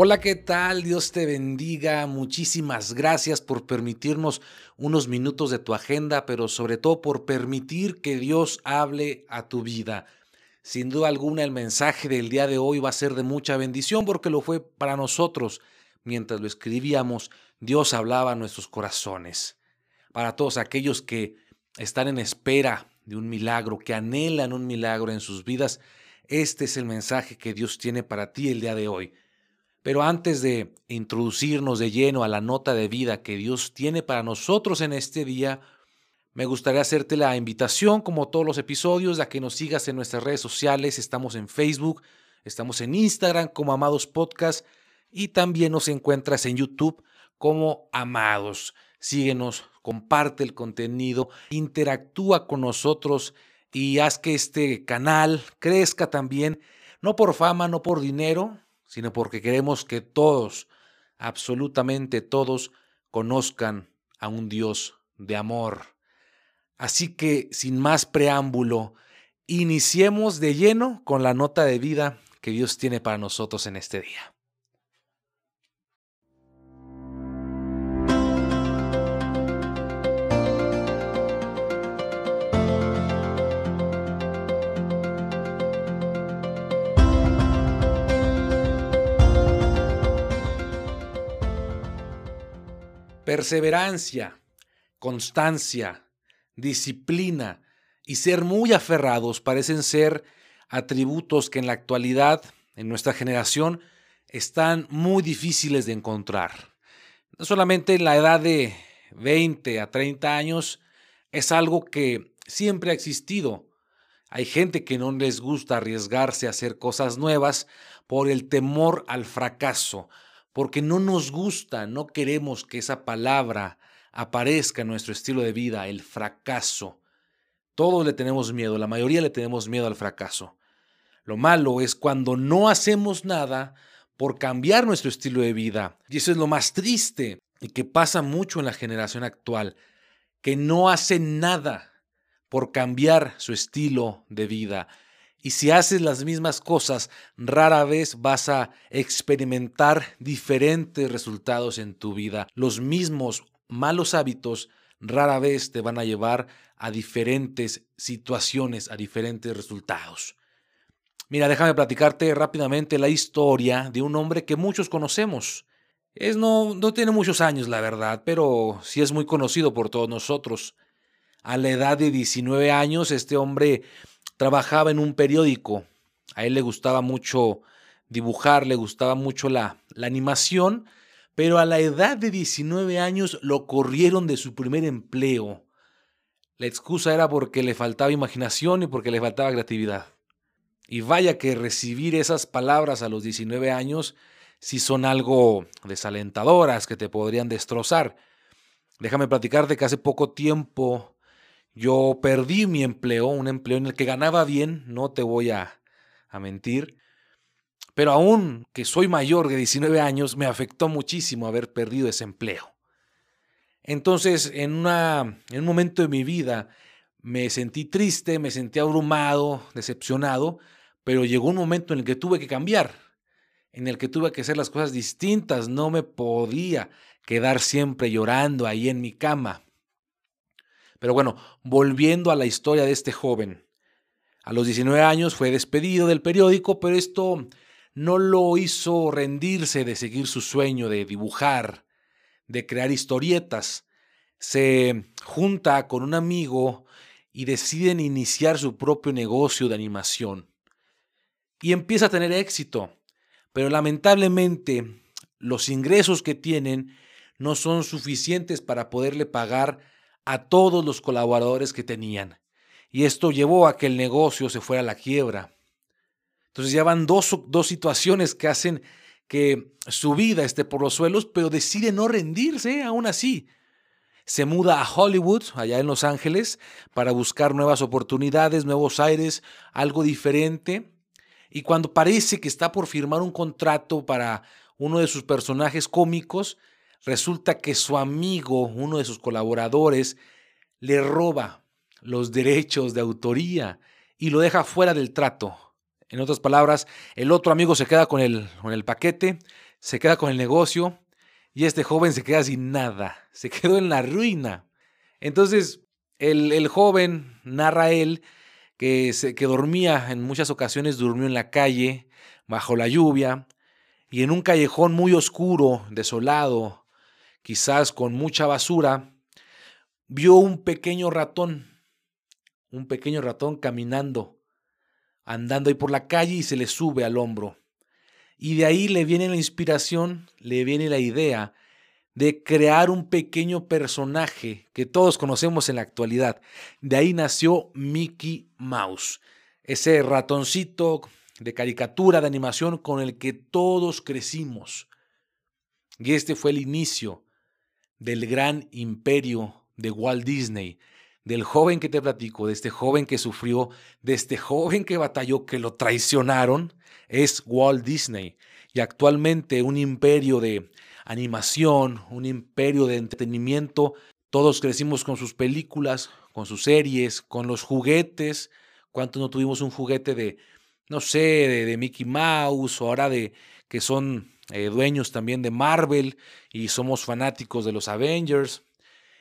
Hola, ¿qué tal? Dios te bendiga. Muchísimas gracias por permitirnos unos minutos de tu agenda, pero sobre todo por permitir que Dios hable a tu vida. Sin duda alguna, el mensaje del día de hoy va a ser de mucha bendición porque lo fue para nosotros. Mientras lo escribíamos, Dios hablaba a nuestros corazones. Para todos aquellos que están en espera de un milagro, que anhelan un milagro en sus vidas, este es el mensaje que Dios tiene para ti el día de hoy. Pero antes de introducirnos de lleno a la nota de vida que Dios tiene para nosotros en este día, me gustaría hacerte la invitación, como todos los episodios, a que nos sigas en nuestras redes sociales. Estamos en Facebook, estamos en Instagram como Amados Podcast y también nos encuentras en YouTube como Amados. Síguenos, comparte el contenido, interactúa con nosotros y haz que este canal crezca también, no por fama, no por dinero, sino porque queremos que todos, absolutamente todos, conozcan a un Dios de amor. Así que, sin más preámbulo, iniciemos de lleno con la nota de vida que Dios tiene para nosotros en este día. Perseverancia, constancia, disciplina y ser muy aferrados parecen ser atributos que en la actualidad, en nuestra generación, están muy difíciles de encontrar. No solamente en la edad de 20 a 30 años, es algo que siempre ha existido. Hay gente que no les gusta arriesgarse a hacer cosas nuevas por el temor al fracaso, porque no nos gusta, no queremos que esa palabra aparezca en nuestro estilo de vida, el fracaso. Todos le tenemos miedo, la mayoría le tenemos miedo al fracaso. Lo malo es cuando no hacemos nada por cambiar nuestro estilo de vida. Y eso es lo más triste y que pasa mucho en la generación actual, que no hacen nada por cambiar su estilo de vida. Y si haces las mismas cosas, rara vez vas a experimentar diferentes resultados en tu vida. Los mismos malos hábitos rara vez te van a llevar a diferentes situaciones, a diferentes resultados. Mira, déjame platicarte rápidamente la historia de un hombre que muchos conocemos. Es no, no tiene muchos años, la verdad, pero sí es muy conocido por todos nosotros. A la edad de 19 años, este hombre trabajaba en un periódico. A él le gustaba mucho dibujar, le gustaba mucho la, animación, pero a la edad de 19 años lo corrieron de su primer empleo. La excusa era porque le faltaba imaginación y porque le faltaba creatividad. Y vaya que recibir esas palabras a los 19 años si son algo desalentadoras que te podrían destrozar. Déjame platicarte que hace poco tiempo yo perdí mi empleo, un empleo en el que ganaba bien, no te voy a, mentir, pero aún que soy mayor de 19 años, me afectó muchísimo haber perdido ese empleo. Entonces, en un momento de mi vida, me sentí triste, me sentí abrumado, decepcionado, pero llegó un momento en el que tuve que cambiar, en el que tuve que hacer las cosas distintas, no me podía quedar siempre llorando ahí en mi cama. Pero bueno, volviendo a la historia de este joven. A los 19 años fue despedido del periódico, pero esto no lo hizo rendirse de seguir su sueño de dibujar, de crear historietas. Se junta con un amigo y deciden iniciar su propio negocio de animación. Y empieza a tener éxito, pero lamentablemente los ingresos que tienen no son suficientes para poderle pagar a todos los colaboradores que tenían. Y esto llevó a que el negocio se fuera a la quiebra. Entonces ya van dos, dos situaciones que hacen que su vida esté por los suelos, pero decide no rendirse aún así. Se muda a Hollywood, allá en Los Ángeles, para buscar nuevas oportunidades, nuevos aires, algo diferente. Y cuando parece que está por firmar un contrato para uno de sus personajes cómicos, resulta que su amigo, uno de sus colaboradores, le roba los derechos de autoría y lo deja fuera del trato. En otras palabras, el otro amigo se queda con el, con el paquete, se queda con el negocio y este joven se queda sin nada, se quedó en la ruina. Entonces, el, el joven narra él que, se, que dormía, en muchas ocasiones durmió en la calle, bajo la lluvia, y en un callejón muy oscuro, desolado, quizás con mucha basura, vio un pequeño ratón, un pequeño ratón caminando, andando ahí por la calle y se le sube al hombro. Y de ahí le viene la inspiración, le viene la idea de crear un pequeño personaje que todos conocemos en la actualidad. De ahí nació Mickey Mouse, ese ratoncito de caricatura, de animación con el que todos crecimos. Y este fue el inicio del gran imperio de Walt Disney, del joven que te platico, de este joven que sufrió, de este joven que batalló, que lo traicionaron, es Walt Disney. Y actualmente un imperio de animación, un imperio de entretenimiento. Todos crecimos con sus películas, con sus series, con los juguetes. ¿Cuántos no tuvimos un juguete de, no sé, de, Mickey Mouse o ahora de que son eh, dueños también de Marvel y somos fanáticos de los Avengers?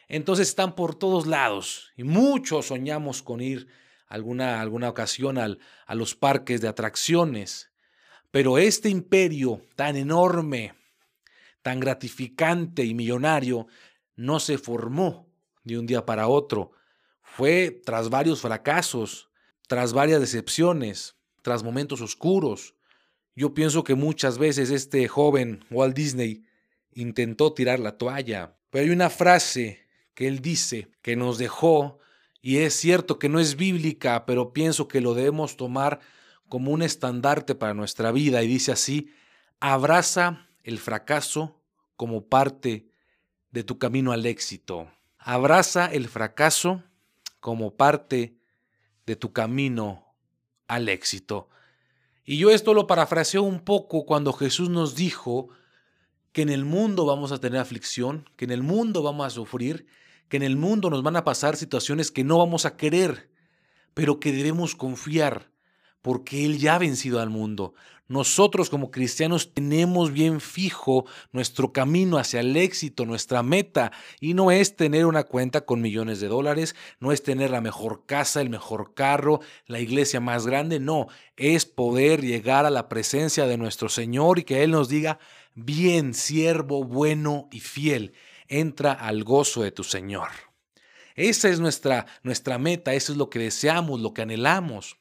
Entonces están por todos lados y muchos soñamos con ir alguna, alguna ocasión al, a los parques de atracciones. Pero este imperio tan enorme, tan gratificante y millonario, no se formó de un día para otro. Fue tras varios fracasos, tras varias decepciones, tras momentos oscuros. Yo pienso que muchas veces este joven Walt Disney intentó tirar la toalla, pero hay una frase que él dice que nos dejó, y es cierto que no es bíblica, pero pienso que lo debemos tomar como un estandarte para nuestra vida, y dice así, abraza el fracaso como parte de tu camino al éxito. Abraza el fracaso como parte de tu camino al éxito. Y yo esto lo parafraseo un poco cuando Jesús nos dijo que en el mundo vamos a tener aflicción, que en el mundo vamos a sufrir, que en el mundo nos van a pasar situaciones que no vamos a querer, pero que debemos confiar, porque Él ya ha vencido al mundo. Nosotros como cristianos tenemos bien fijo nuestro camino hacia el éxito, nuestra meta, y no es tener una cuenta con millones de dólares, no es tener la mejor casa, el mejor carro, la iglesia más grande, no, es poder llegar a la presencia de nuestro Señor y que Él nos diga, bien, siervo bueno y fiel entra al gozo de tu Señor. Esa es nuestra, nuestra meta, eso es lo que deseamos, lo que anhelamos.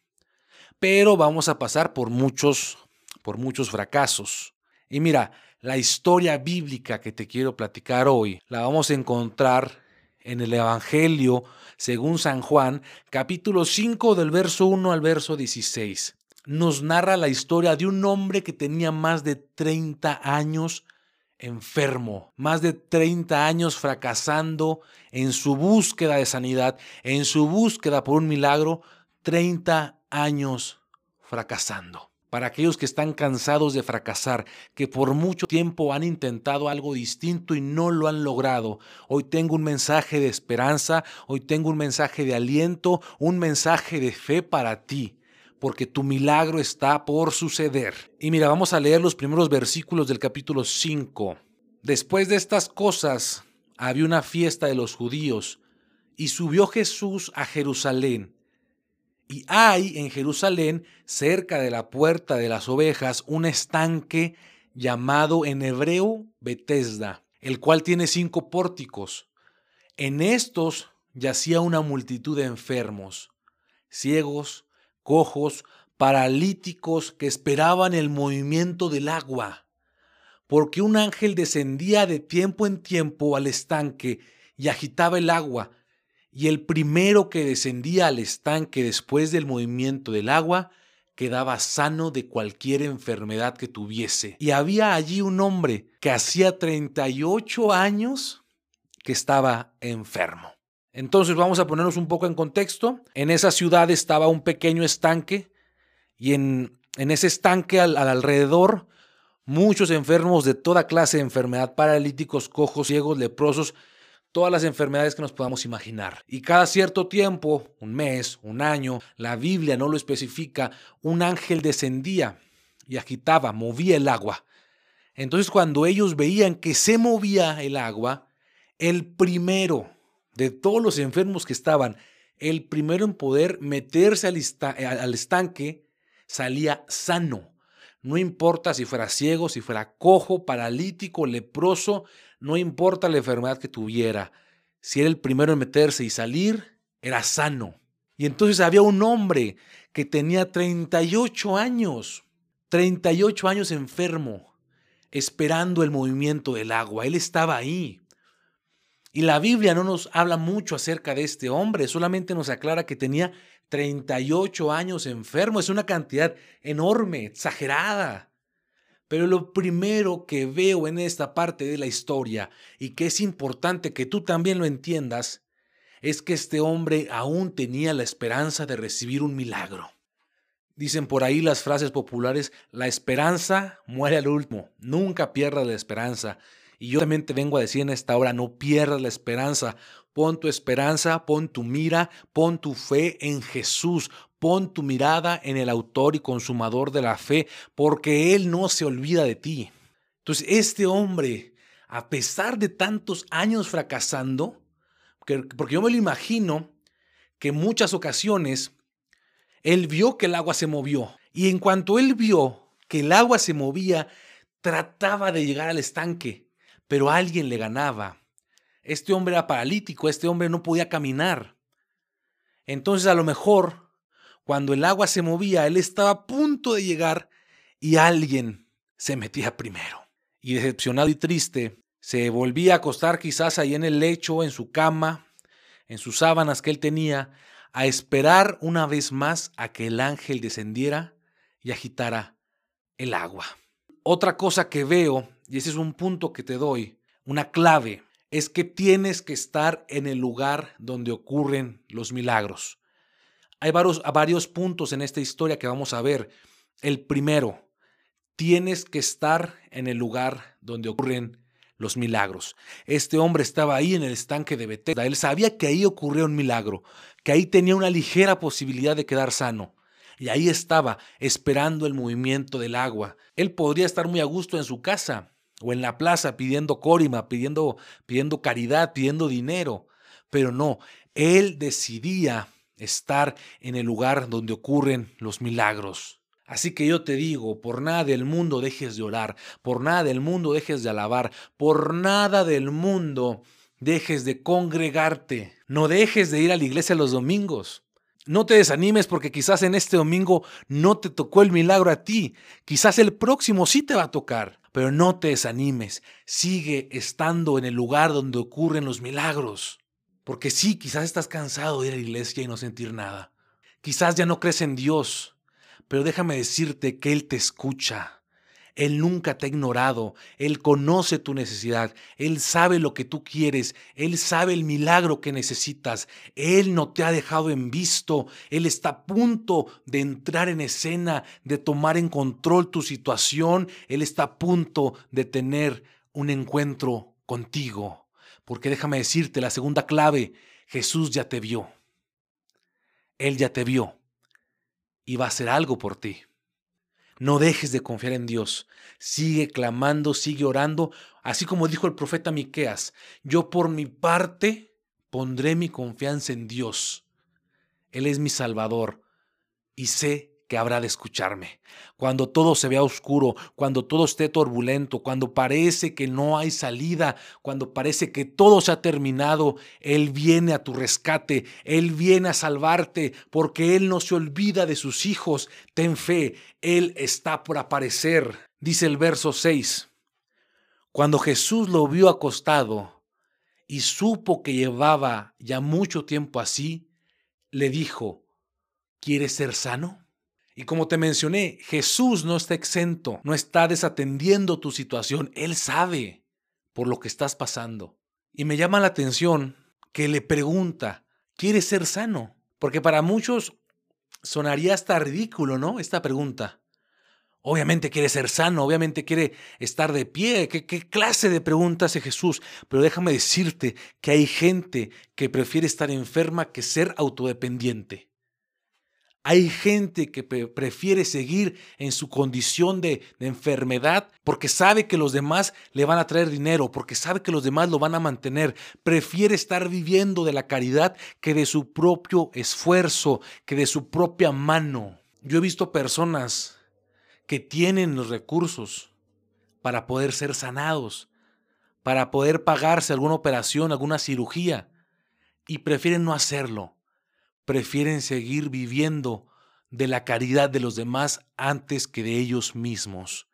Pero vamos a pasar por muchos, por muchos fracasos. Y mira, la historia bíblica que te quiero platicar hoy la vamos a encontrar en el Evangelio según San Juan, capítulo 5 del verso 1 al verso 16. Nos narra la historia de un hombre que tenía más de 30 años enfermo, más de 30 años fracasando en su búsqueda de sanidad, en su búsqueda por un milagro, 30 años fracasando. Para aquellos que están cansados de fracasar, que por mucho tiempo han intentado algo distinto y no lo han logrado, hoy tengo un mensaje de esperanza, hoy tengo un mensaje de aliento, un mensaje de fe para ti porque tu milagro está por suceder. Y mira, vamos a leer los primeros versículos del capítulo 5. Después de estas cosas, había una fiesta de los judíos, y subió Jesús a Jerusalén. Y hay en Jerusalén, cerca de la puerta de las ovejas, un estanque llamado en hebreo Betesda, el cual tiene cinco pórticos. En estos yacía una multitud de enfermos, ciegos, cojos, paralíticos que esperaban el movimiento del agua, porque un ángel descendía de tiempo en tiempo al estanque y agitaba el agua, y el primero que descendía al estanque después del movimiento del agua quedaba sano de cualquier enfermedad que tuviese. Y había allí un hombre que hacía 38 años que estaba enfermo. Entonces vamos a ponernos un poco en contexto. En esa ciudad estaba un pequeño estanque y en, ese estanque al, alrededor muchos enfermos de toda clase de enfermedad, paralíticos, cojos, ciegos, leprosos, todas las enfermedades que nos podamos imaginar. Y cada cierto tiempo, un mes, un año, la Biblia no lo especifica, un ángel descendía y agitaba, movía el agua. Entonces cuando ellos veían que se movía el agua, el primero de todos los enfermos que estaban, el primero en poder meterse al, al estanque, salía sano. No importa si fuera ciego, si fuera cojo, paralítico, leproso, no importa la enfermedad que tuviera. Si era el primero en meterse y salir, era sano. Y entonces había un hombre que tenía 38 años, 38 años enfermo, esperando el movimiento del agua. Él estaba ahí. Y la Biblia no nos habla mucho acerca de este hombre, solamente nos aclara que tenía 38 años enfermo. Es una cantidad enorme, exagerada. Pero lo primero que veo en esta parte de la historia y que es importante que tú también lo entiendas, es que este hombre aún tenía la esperanza de recibir un milagro. Dicen por ahí las frases populares, la esperanza muere al último, nunca pierdas la esperanza. Y yo también te vengo a decir en esta hora, no pierdas la esperanza. Pon tu esperanza, pon tu mira, pon tu fe en Jesús. Pon tu mirada en el autor y consumador de la fe, porque Él no se olvida de ti. Entonces, este hombre, a pesar de tantos años fracasando, porque yo me lo imagino que en muchas ocasiones él vio que el agua se movió. Y en cuanto él vio que el agua se movía, trataba de llegar al estanque, pero alguien le ganaba. Este hombre era paralítico, este hombre no podía caminar. Entonces a lo mejor, cuando el agua se movía, él estaba a punto de llegar y alguien se metía primero. Y decepcionado y triste, se volvía a acostar quizás ahí en el lecho, en su cama, en sus sábanas que él tenía, a esperar una vez más a que el ángel descendiera y agitara el agua. Otra cosa que veo, y ese es un punto que te doy, una clave, es que tienes que estar en el lugar donde ocurren los milagros. Hay varios, varios puntos en esta historia que vamos a ver. El primero, tienes que estar en el lugar donde ocurren los milagros. Este hombre estaba ahí en el estanque de Bethesda. Él sabía que ahí ocurrió un milagro, que ahí tenía una ligera posibilidad de quedar sano. Y ahí estaba, esperando el movimiento del agua. Él podría estar muy a gusto en su casa o en la plaza pidiendo córima, pidiendo, pidiendo caridad, pidiendo dinero. Pero no, él decidía estar en el lugar donde ocurren los milagros. Así que yo te digo, por nada del mundo dejes de orar, por nada del mundo dejes de alabar, por nada del mundo dejes de congregarte, no dejes de ir a la iglesia los domingos. No te desanimes porque quizás en este domingo no te tocó el milagro a ti, quizás el próximo sí te va a tocar, pero no te desanimes, sigue estando en el lugar donde ocurren los milagros. Porque sí, quizás estás cansado de ir a la iglesia y no sentir nada. Quizás ya no crees en Dios pero déjame decirte que Él te escucha. Él nunca te ha ignorado, Él conoce tu necesidad, Él sabe lo que tú quieres, Él sabe el milagro que necesitas, Él no te ha dejado en visto, Él está a punto de entrar en escena, de tomar en control tu situación, Él está a punto de tener un encuentro contigo. Porque déjame decirte la segunda clave, Jesús ya te vio, Él ya te vio y va a hacer algo por ti. No dejes de confiar en Dios. Sigue clamando, sigue orando, así como dijo el profeta Miqueas, yo por mi parte pondré mi confianza en Dios. Él es mi salvador y sé que habrá de escucharme. Cuando todo se vea oscuro, cuando todo esté turbulento, cuando parece que no hay salida, cuando parece que todo se ha terminado, Él viene a tu rescate, Él viene a salvarte, porque Él no se olvida de sus hijos. Ten fe, Él está por aparecer. Dice el verso 6. Cuando Jesús lo vio acostado y supo que llevaba ya mucho tiempo así, le dijo, ¿quieres ser sano? Y como te mencioné, Jesús no está exento, no está desatendiendo tu situación, Él sabe por lo que estás pasando. Y me llama la atención que le pregunta, ¿quieres ser sano? Porque para muchos sonaría hasta ridículo, ¿no? Esta pregunta. Obviamente quiere ser sano, obviamente quiere estar de pie. ¿Qué, ¿Qué, clase de pregunta hace Jesús? Pero déjame decirte que hay gente que prefiere estar enferma que ser autodependiente. Hay gente que prefiere seguir en su condición de, de, enfermedad porque sabe que los demás le van a traer dinero, porque sabe que los demás lo van a mantener. Prefiere estar viviendo de la caridad que de su propio esfuerzo, que de su propia mano. Yo he visto personas que tienen los recursos para poder ser sanados, para poder pagarse alguna operación, alguna cirugía, y prefieren no hacerlo prefieren seguir viviendo de la caridad de los demás antes que de ellos mismos.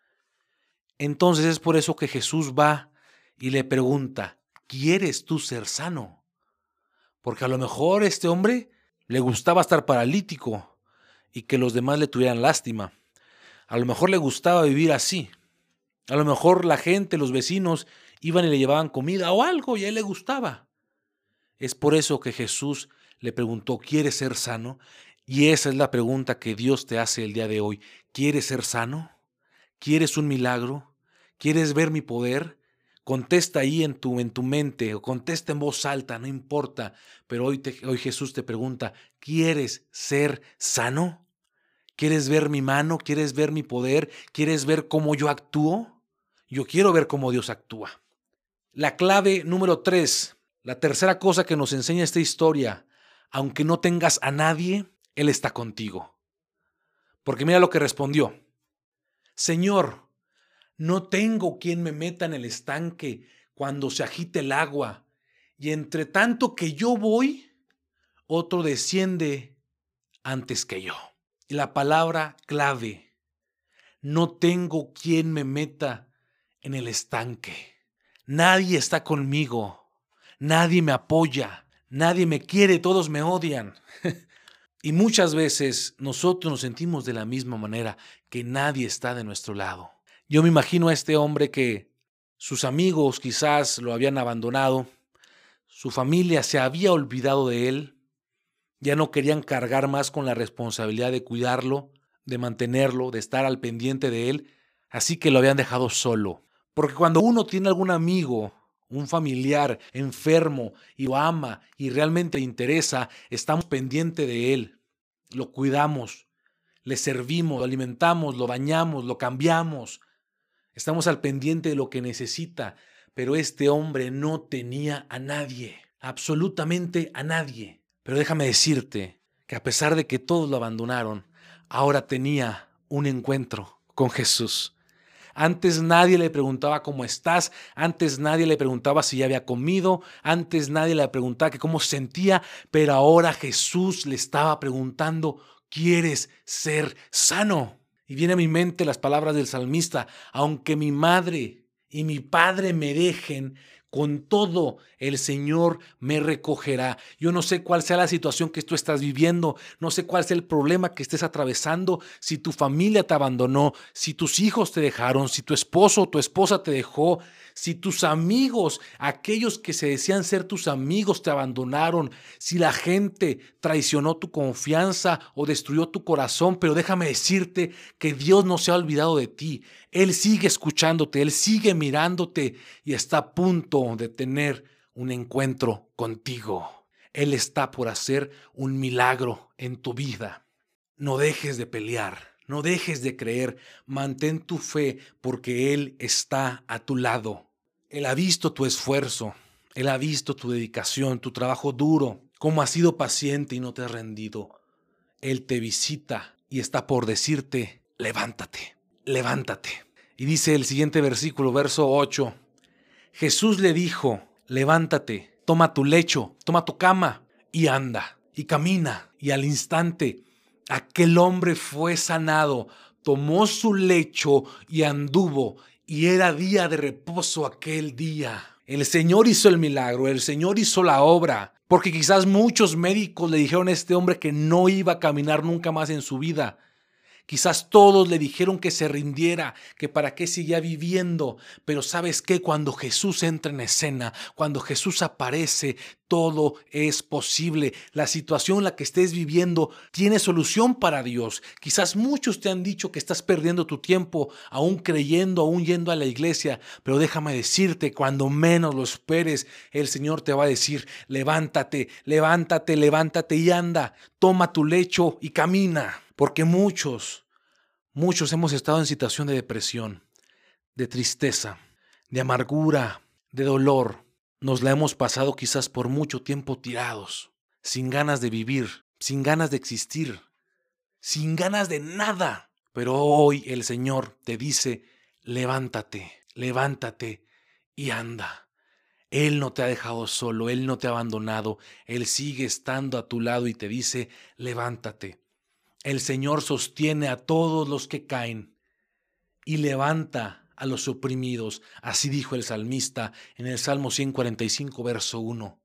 Entonces es por eso que Jesús va y le pregunta, ¿quieres tú ser sano? Porque a lo mejor este hombre le gustaba estar paralítico y que los demás le tuvieran lástima. A lo mejor le gustaba vivir así. A lo mejor la gente, los vecinos, iban y le llevaban comida o algo y a él le gustaba. Es por eso que Jesús le preguntó, ¿quieres ser sano? Y esa es la pregunta que Dios te hace el día de hoy. ¿Quieres ser sano? ¿Quieres un milagro? ¿Quieres ver mi poder? Contesta ahí en tu, en tu mente o contesta en voz alta, no importa. Pero hoy, hoy Jesús te pregunta, ¿quieres ser sano? ¿Quieres ver mi mano? ¿Quieres ver mi poder? ¿Quieres ver cómo yo actúo? Yo quiero ver cómo Dios actúa. La clave número tres, la tercera cosa que nos enseña esta historia, aunque no tengas a nadie, Él está contigo. Porque mira lo que respondió. Señor, no tengo quien me meta en el estanque cuando se agite el agua, y entre tanto que yo voy, otro desciende antes que yo. Y la palabra clave, no tengo quien me meta en el estanque. Nadie está conmigo, nadie me apoya, Nadie me quiere, todos me odian. y muchas veces nosotros nos sentimos de la misma manera, que nadie está de nuestro lado. Yo me imagino a este hombre que sus amigos quizás lo habían abandonado, su familia se había olvidado de él, ya no querían cargar más con la responsabilidad de cuidarlo, de mantenerlo, de estar al pendiente de él, así que lo habían dejado solo. Porque cuando uno tiene algún amigo un familiar enfermo y lo ama y realmente le interesa, estamos pendientes de él, lo cuidamos, le servimos, lo alimentamos, lo bañamos, lo cambiamos, estamos al pendiente de lo que necesita, pero este hombre no tenía a nadie, absolutamente a nadie. Pero déjame decirte que a pesar de que todos lo abandonaron, ahora tenía un encuentro con Jesús. Antes nadie le preguntaba cómo estás, antes nadie le preguntaba si ya había comido, antes nadie le preguntaba que cómo se sentía, pero ahora Jesús le estaba preguntando, ¿quieres ser sano? Y viene a mi mente las palabras del salmista, aunque mi madre y mi padre me dejen, con todo el Señor me recogerá. Yo no sé cuál sea la situación que tú estás viviendo, no sé cuál sea el problema que estés atravesando, si tu familia te abandonó, si tus hijos te dejaron, si tu esposo o tu esposa te dejó, si tus amigos, aquellos que se decían ser tus amigos, te abandonaron, si la gente traicionó tu confianza o destruyó tu corazón, pero déjame decirte que Dios no se ha olvidado de ti. Él sigue escuchándote, Él sigue mirándote y está a punto de tener un encuentro contigo. Él está por hacer un milagro en tu vida. No dejes de pelear. No dejes de creer, mantén tu fe porque Él está a tu lado. Él ha visto tu esfuerzo, Él ha visto tu dedicación, tu trabajo duro, cómo has sido paciente y no te has rendido. Él te visita y está por decirte, levántate, levántate. Y dice el siguiente versículo, verso 8, Jesús le dijo, levántate, toma tu lecho, toma tu cama y anda, y camina. Y al instante Aquel hombre fue sanado, tomó su lecho y anduvo, y era día de reposo aquel día. El Señor hizo el milagro, el Señor hizo la obra, porque quizás muchos médicos le dijeron a este hombre que no iba a caminar nunca más en su vida, Quizás todos le dijeron que se rindiera, que para qué seguía viviendo, pero sabes qué, cuando Jesús entra en escena, cuando Jesús aparece, todo es posible. La situación en la que estés viviendo tiene solución para Dios. Quizás muchos te han dicho que estás perdiendo tu tiempo, aún creyendo, aún yendo a la iglesia, pero déjame decirte, cuando menos lo esperes, el Señor te va a decir, levántate, levántate, levántate y anda, toma tu lecho y camina, porque muchos, muchos hemos estado en situación de depresión, de tristeza, de amargura, de dolor nos la hemos pasado quizás por mucho tiempo tirados, sin ganas de vivir, sin ganas de existir, sin ganas de nada. Pero hoy el Señor te dice, levántate, levántate y anda. Él no te ha dejado solo, Él no te ha abandonado, Él sigue estando a tu lado y te dice, levántate. El Señor sostiene a todos los que caen y levanta a los oprimidos. Así dijo el salmista en el Salmo 145, verso 1.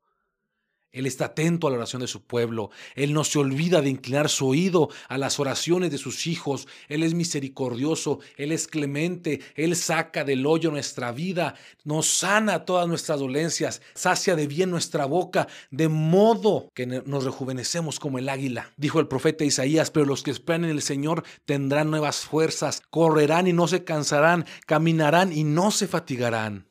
Él está atento a la oración de su pueblo. Él no se olvida de inclinar su oído a las oraciones de sus hijos. Él es misericordioso, Él es clemente, Él saca del hoyo nuestra vida, nos sana todas nuestras dolencias, sacia de bien nuestra boca, de modo que nos rejuvenecemos como el águila. Dijo el profeta Isaías, pero los que esperan en el Señor tendrán nuevas fuerzas, correrán y no se cansarán, caminarán y no se fatigarán.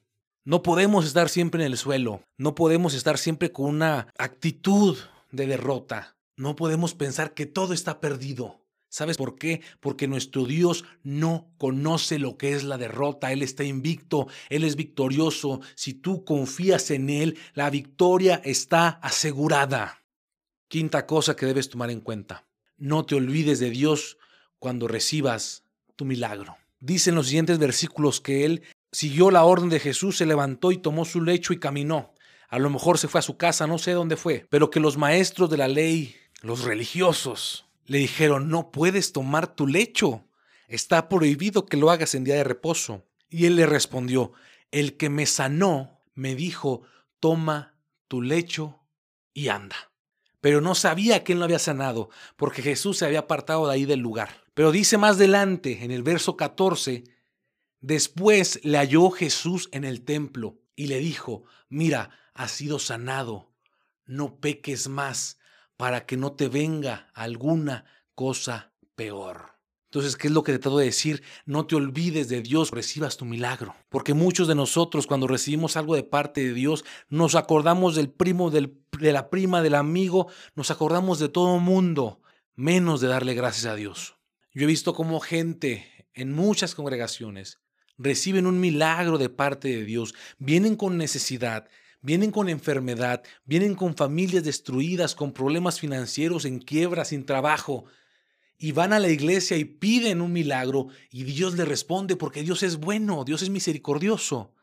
No podemos estar siempre en el suelo, no podemos estar siempre con una actitud de derrota, no podemos pensar que todo está perdido. ¿Sabes por qué? Porque nuestro Dios no conoce lo que es la derrota. Él está invicto, Él es victorioso. Si tú confías en Él, la victoria está asegurada. Quinta cosa que debes tomar en cuenta. No te olvides de Dios cuando recibas tu milagro. Dice en los siguientes versículos que Él siguió la orden de Jesús, se levantó y tomó su lecho y caminó. A lo mejor se fue a su casa, no sé dónde fue, pero que los maestros de la ley, los religiosos, le dijeron, no puedes tomar tu lecho, está prohibido que lo hagas en día de reposo. Y él le respondió, el que me sanó me dijo, toma tu lecho y anda. Pero no sabía quién lo había sanado, porque Jesús se había apartado de ahí del lugar. Pero dice más adelante, en el verso 14, Después le halló Jesús en el templo y le dijo, mira, has sido sanado, no peques más para que no te venga alguna cosa peor. Entonces, ¿qué es lo que te trato de decir? No te olvides de Dios, recibas tu milagro. Porque muchos de nosotros cuando recibimos algo de parte de Dios, nos acordamos del primo, de la prima, del amigo, nos acordamos de todo mundo, menos de darle gracias a Dios. Yo he visto como gente en muchas congregaciones reciben un milagro de parte de Dios, vienen con necesidad, vienen con enfermedad, vienen con familias destruidas, con problemas financieros, en quiebra, sin trabajo, y van a la iglesia y piden un milagro y Dios le responde porque Dios es bueno, Dios es misericordioso.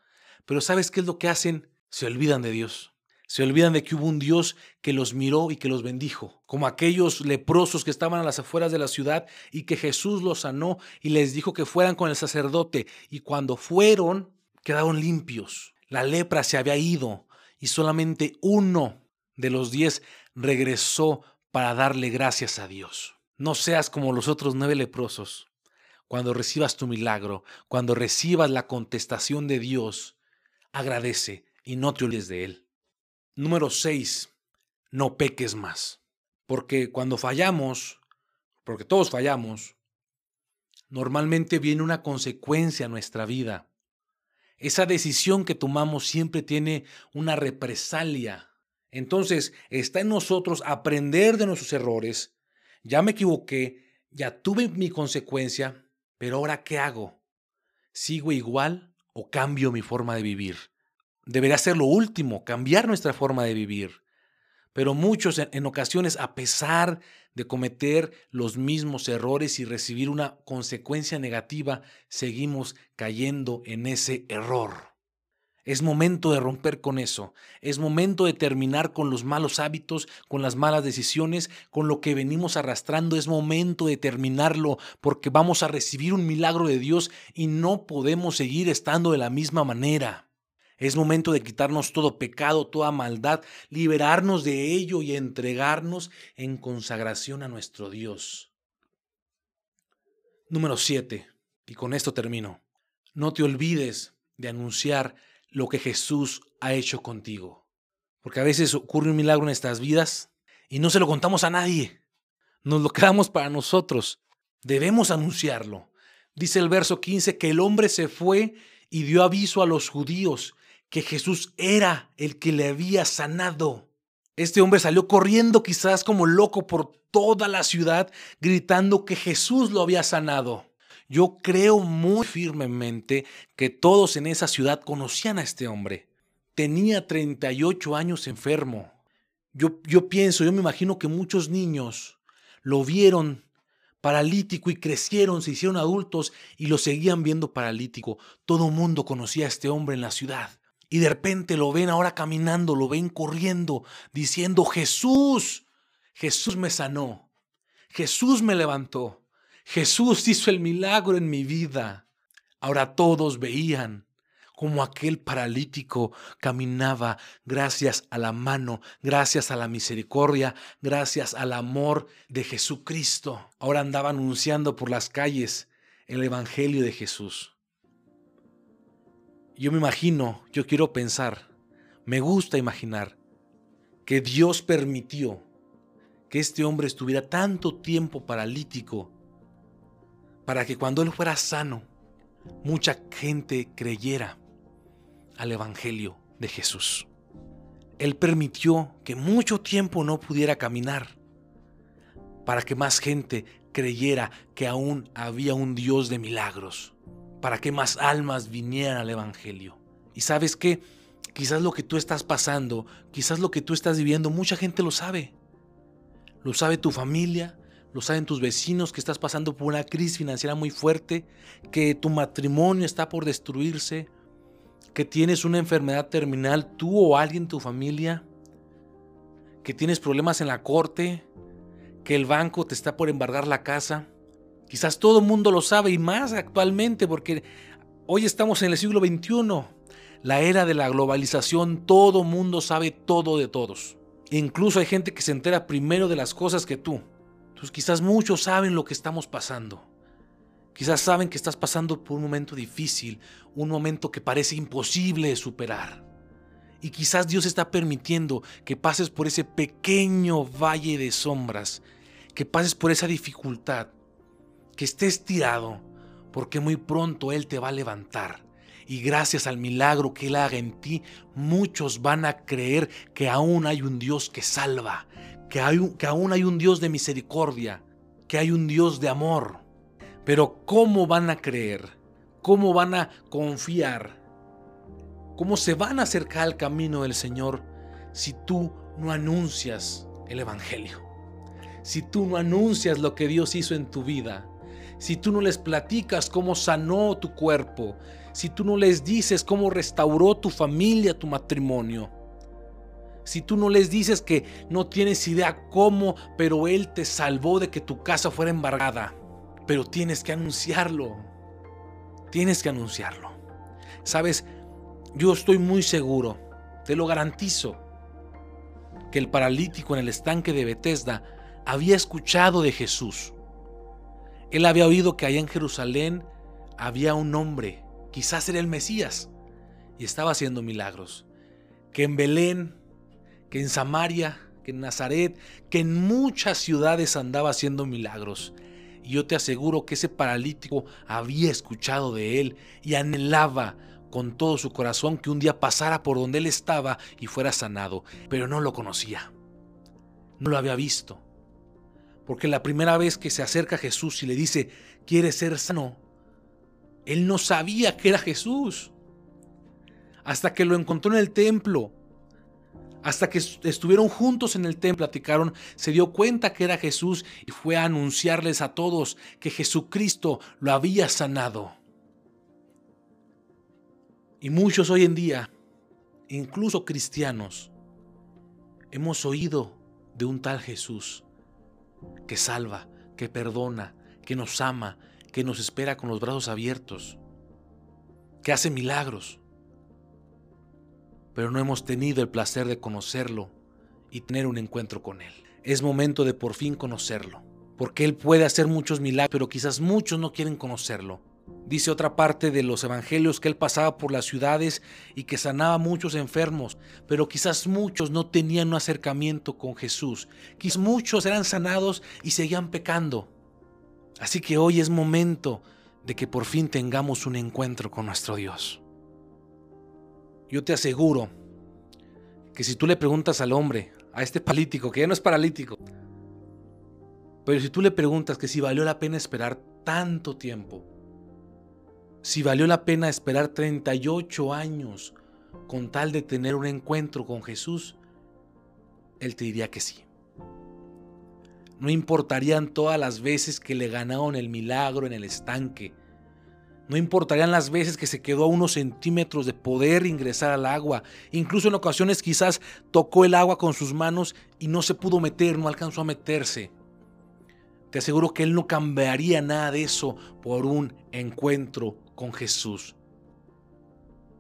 Pero ¿sabes qué es lo que hacen? Se olvidan de Dios. Se olvidan de que hubo un Dios que los miró y que los bendijo, como aquellos leprosos que estaban a las afueras de la ciudad y que Jesús los sanó y les dijo que fueran con el sacerdote y cuando fueron quedaron limpios. La lepra se había ido y solamente uno de los diez regresó para darle gracias a Dios. No seas como los otros nueve leprosos. Cuando recibas tu milagro, cuando recibas la contestación de Dios, agradece y no te olvides de Él. Número 6. No peques más. Porque cuando fallamos, porque todos fallamos, normalmente viene una consecuencia a nuestra vida. Esa decisión que tomamos siempre tiene una represalia. Entonces está en nosotros aprender de nuestros errores. Ya me equivoqué, ya tuve mi consecuencia, pero ahora ¿qué hago? ¿Sigo igual o cambio mi forma de vivir? Debería ser lo último, cambiar nuestra forma de vivir. Pero muchos en, ocasiones, a pesar de cometer los mismos errores y recibir una consecuencia negativa, seguimos cayendo en ese error. Es momento de romper con eso. Es momento de terminar con los malos hábitos, con las malas decisiones, con lo que venimos arrastrando. Es momento de terminarlo porque vamos a recibir un milagro de Dios y no podemos seguir estando de la misma manera. Es momento de quitarnos todo pecado, toda maldad, liberarnos de ello y entregarnos en consagración a nuestro Dios. Número 7. Y con esto termino. No te olvides de anunciar lo que Jesús ha hecho contigo. Porque a veces ocurre un milagro en estas vidas y no se lo contamos a nadie. Nos lo quedamos para nosotros. Debemos anunciarlo. Dice el verso 15 que el hombre se fue y dio aviso a los judíos que Jesús era el que le había sanado. Este hombre salió corriendo quizás como loco por toda la ciudad gritando que Jesús lo había sanado. Yo creo muy firmemente que todos en esa ciudad conocían a este hombre. Tenía 38 años enfermo. Yo, yo pienso, yo me imagino que muchos niños lo vieron paralítico y crecieron, se hicieron adultos y lo seguían viendo paralítico. Todo mundo conocía a este hombre en la ciudad. Y de repente lo ven ahora caminando, lo ven corriendo, diciendo, Jesús, Jesús me sanó, Jesús me levantó, Jesús hizo el milagro en mi vida. Ahora todos veían como aquel paralítico caminaba gracias a la mano, gracias a la misericordia, gracias al amor de Jesucristo. Ahora andaba anunciando por las calles el Evangelio de Jesús. Yo me imagino, yo quiero pensar, me gusta imaginar que Dios permitió que este hombre estuviera tanto tiempo paralítico para que cuando él fuera sano, mucha gente creyera al Evangelio de Jesús. Él permitió que mucho tiempo no pudiera caminar para que más gente creyera que aún había un Dios de milagros, para que más almas vinieran al Evangelio. Y sabes qué, quizás lo que tú estás pasando, quizás lo que tú estás viviendo, mucha gente lo sabe. Lo sabe tu familia, lo saben tus vecinos que estás pasando por una crisis financiera muy fuerte, que tu matrimonio está por destruirse, que tienes una enfermedad terminal, tú o alguien en tu familia, que tienes problemas en la corte, que el banco te está por embargar la casa. Quizás todo el mundo lo sabe y más actualmente porque hoy estamos en el siglo XXI, la era de la globalización, todo mundo sabe todo de todos. Incluso hay gente que se entera primero de las cosas que tú. Entonces quizás muchos saben lo que estamos pasando. Quizás saben que estás pasando por un momento difícil, un momento que parece imposible superar. Y quizás Dios está permitiendo que pases por ese pequeño valle de sombras, que pases por esa dificultad, que estés tirado, porque muy pronto Él te va a levantar. Y gracias al milagro que Él haga en ti, muchos van a creer que aún hay un Dios que salva, que, hay que aún hay un Dios de misericordia, que hay un Dios de amor. Pero ¿cómo van a creer? ¿Cómo van a confiar? ¿Cómo se van a acercar al camino del Señor si tú no anuncias el Evangelio? Si tú no anuncias lo que Dios hizo en tu vida, si tú no les platicas cómo sanó tu cuerpo, si tú no les dices cómo restauró tu familia, tu matrimonio, si tú no les dices que no tienes idea cómo, pero Él te salvó de que tu casa fuera embargada, pero tienes que anunciarlo. Tienes que anunciarlo. Sabes, yo estoy muy seguro, te lo garantizo, que el paralítico en el estanque de Bethesda había escuchado de Jesús. Él había oído que allá en Jerusalén había un hombre, quizás era el Mesías, y estaba haciendo milagros. Que en Belén, que en Samaria, que en Nazaret, que en muchas ciudades andaba haciendo milagros. Y yo te aseguro que ese paralítico había escuchado de él y anhelaba con todo su corazón que un día pasara por donde él estaba y fuera sanado, pero no lo conocía. No lo había visto. Porque la primera vez que se acerca a Jesús y le dice, ¿quieres ser sano? Él no sabía que era Jesús. Hasta que lo encontró en el templo hasta que estuvieron juntos en el templo, platicaron, se dio cuenta que era Jesús y fue a anunciarles a todos que Jesucristo lo había sanado. Y muchos hoy en día, incluso cristianos, hemos oído de un tal Jesús que salva, que perdona, que nos ama, que nos espera con los brazos abiertos, que hace milagros pero no hemos tenido el placer de conocerlo y tener un encuentro con Él. Es momento de por fin conocerlo. porque Él puede hacer muchos milagros, pero quizás muchos no quieren conocerlo. Dice otra parte de los evangelios que Él pasaba por las ciudades y que sanaba a muchos enfermos, pero quizás muchos no tenían un acercamiento con Jesús. Quizás muchos eran sanados y seguían pecando. Así que hoy es momento de que por fin tengamos un encuentro con nuestro Dios. Yo te aseguro que si tú le preguntas al hombre, a este político, que ya no es paralítico, pero si tú le preguntas que si valió la pena esperar tanto tiempo, si valió la pena esperar 38 años con tal de tener un encuentro con Jesús, él te diría que sí. No importarían todas las veces que le ganaron el milagro en el estanque, no importarían las veces que se quedó a unos centímetros de poder ingresar al agua. Incluso en ocasiones quizás tocó el agua con sus manos y no se pudo meter, no alcanzó a meterse. Te aseguro que Él no cambiaría nada de eso por un encuentro con Jesús.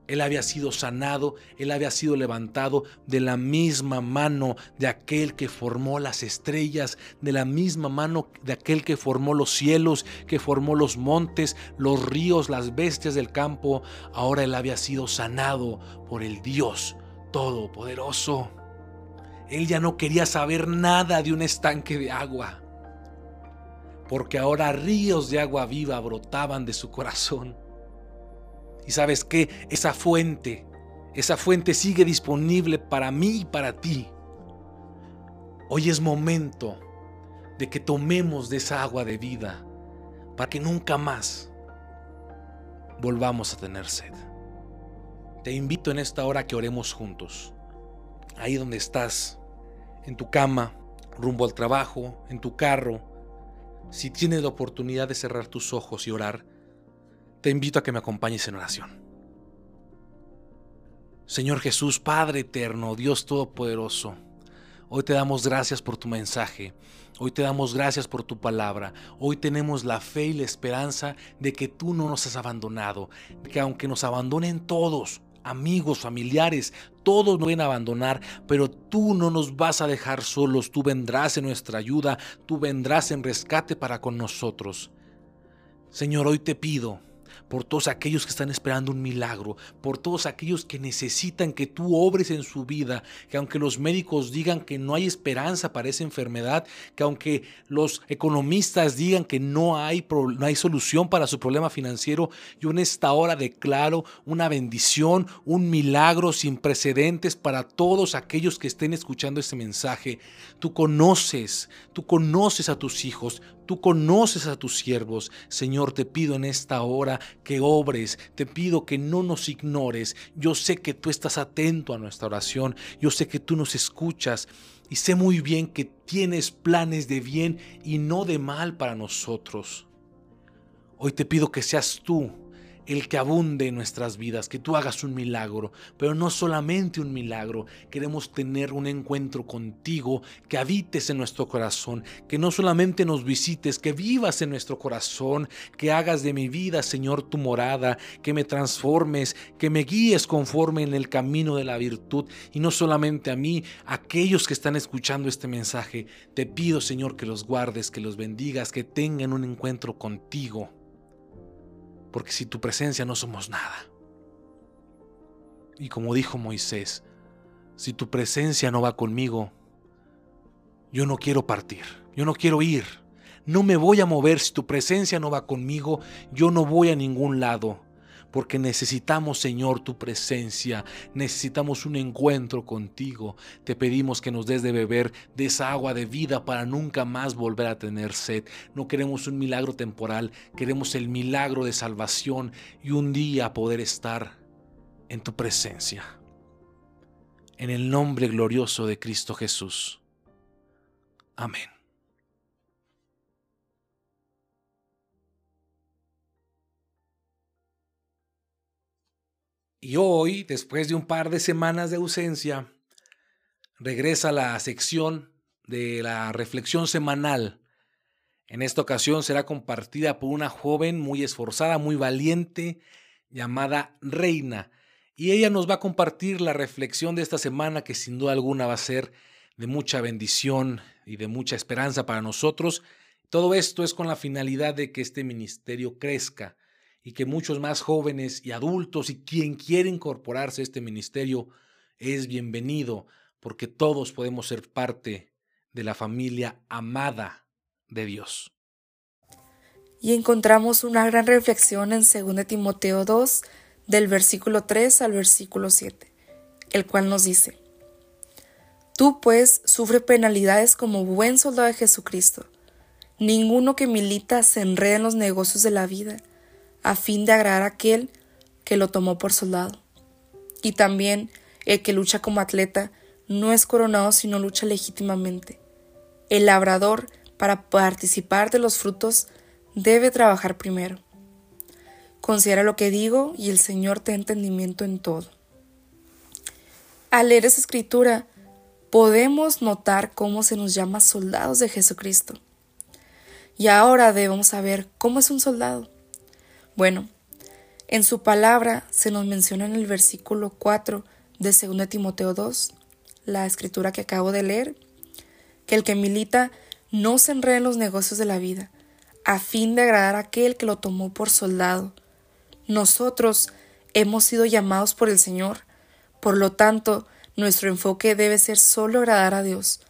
Él había sido sanado, Él había sido levantado de la misma mano de aquel que formó las estrellas, de la misma mano de aquel que formó los cielos, que formó los montes, los ríos, las bestias del campo. Ahora Él había sido sanado por el Dios Todopoderoso. Él ya no quería saber nada de un estanque de agua, porque ahora ríos de agua viva brotaban de su corazón. Y sabes que esa fuente, esa fuente sigue disponible para mí y para ti. Hoy es momento de que tomemos de esa agua de vida para que nunca más volvamos a tener sed. Te invito en esta hora que oremos juntos. Ahí donde estás, en tu cama, rumbo al trabajo, en tu carro, si tienes la oportunidad de cerrar tus ojos y orar, te invito a que me acompañes en oración. Señor Jesús, Padre eterno, Dios Todopoderoso, hoy te damos gracias por tu mensaje, hoy te damos gracias por tu palabra, hoy tenemos la fe y la esperanza de que tú no nos has abandonado, que aunque nos abandonen todos, amigos, familiares, todos nos van abandonar, pero tú no nos vas a dejar solos, tú vendrás en nuestra ayuda, tú vendrás en rescate para con nosotros. Señor, hoy te pido por todos aquellos que están esperando un milagro, por todos aquellos que necesitan que tú obres en su vida, que aunque los médicos digan que no hay esperanza para esa enfermedad, que aunque los economistas digan que no hay, no hay solución para su problema financiero, yo en esta hora declaro una bendición, un milagro sin precedentes para todos aquellos que estén escuchando este mensaje. Tú conoces, tú conoces a tus hijos, Tú conoces a tus siervos. Señor, te pido en esta hora que obres, te pido que no nos ignores. Yo sé que tú estás atento a nuestra oración, yo sé que tú nos escuchas y sé muy bien que tienes planes de bien y no de mal para nosotros. Hoy te pido que seas tú el que abunde en nuestras vidas, que tú hagas un milagro, pero no solamente un milagro, queremos tener un encuentro contigo, que habites en nuestro corazón, que no solamente nos visites, que vivas en nuestro corazón, que hagas de mi vida, Señor, tu morada, que me transformes, que me guíes conforme en el camino de la virtud, y no solamente a mí, aquellos que están escuchando este mensaje, te pido, Señor, que los guardes, que los bendigas, que tengan un encuentro contigo porque si tu presencia no somos nada. Y como dijo Moisés, si tu presencia no va conmigo, yo no quiero partir, yo no quiero ir, no me voy a mover, si tu presencia no va conmigo, yo no voy a ningún lado porque necesitamos, Señor, tu presencia, necesitamos un encuentro contigo. Te pedimos que nos des de beber de esa agua de vida para nunca más volver a tener sed. No queremos un milagro temporal, queremos el milagro de salvación y un día poder estar en tu presencia. En el nombre glorioso de Cristo Jesús. Amén. Y hoy, después de un par de semanas de ausencia, regresa la sección de la reflexión semanal. En esta ocasión será compartida por una joven muy esforzada, muy valiente, llamada Reina. Y ella nos va a compartir la reflexión de esta semana que sin duda alguna va a ser de mucha bendición y de mucha esperanza para nosotros Todo esto es con la finalidad de que este ministerio crezca y que muchos más jóvenes y adultos y quien quiere incorporarse a este ministerio es bienvenido porque todos podemos ser parte de la familia amada de Dios. Y encontramos una gran reflexión en 2 Timoteo 2, del versículo 3 al versículo 7, el cual nos dice, Tú pues sufre penalidades como buen soldado de Jesucristo. Ninguno que milita se enreda en los negocios de la vida, a fin de agradar a aquel que lo tomó por soldado. Y también el que lucha como atleta no es coronado sino lucha legítimamente. El labrador, para participar de los frutos, debe trabajar primero. Considera lo que digo y el Señor te entendimiento en todo. Al leer esa escritura, podemos notar cómo se nos llama soldados de Jesucristo. Y ahora debemos saber cómo es un soldado. Bueno, en su palabra se nos menciona en el versículo 4 de 2 Timoteo 2, la escritura que acabo de leer, que el que milita no se enrede en los negocios de la vida, a fin de agradar a aquel que lo tomó por soldado. Nosotros hemos sido llamados por el Señor, por lo tanto, nuestro enfoque debe ser solo agradar a Dios,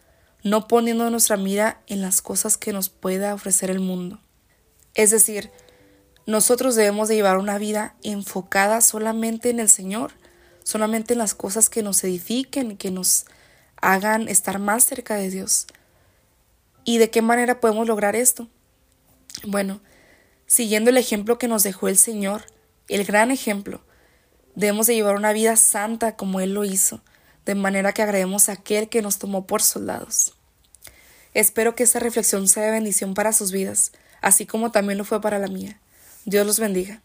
no poniendo nuestra mira en las cosas que nos pueda ofrecer el mundo. Es decir, nosotros debemos de llevar una vida enfocada solamente en el Señor, solamente en las cosas que nos edifiquen, que nos hagan estar más cerca de Dios. ¿Y de qué manera podemos lograr esto? Bueno, siguiendo el ejemplo que nos dejó el Señor, el gran ejemplo, debemos de llevar una vida santa como Él lo hizo, de manera que agrademos a aquel que nos tomó por soldados. Espero que esta reflexión sea de bendición para sus vidas, así como también lo fue para la mía. Dios los bendiga.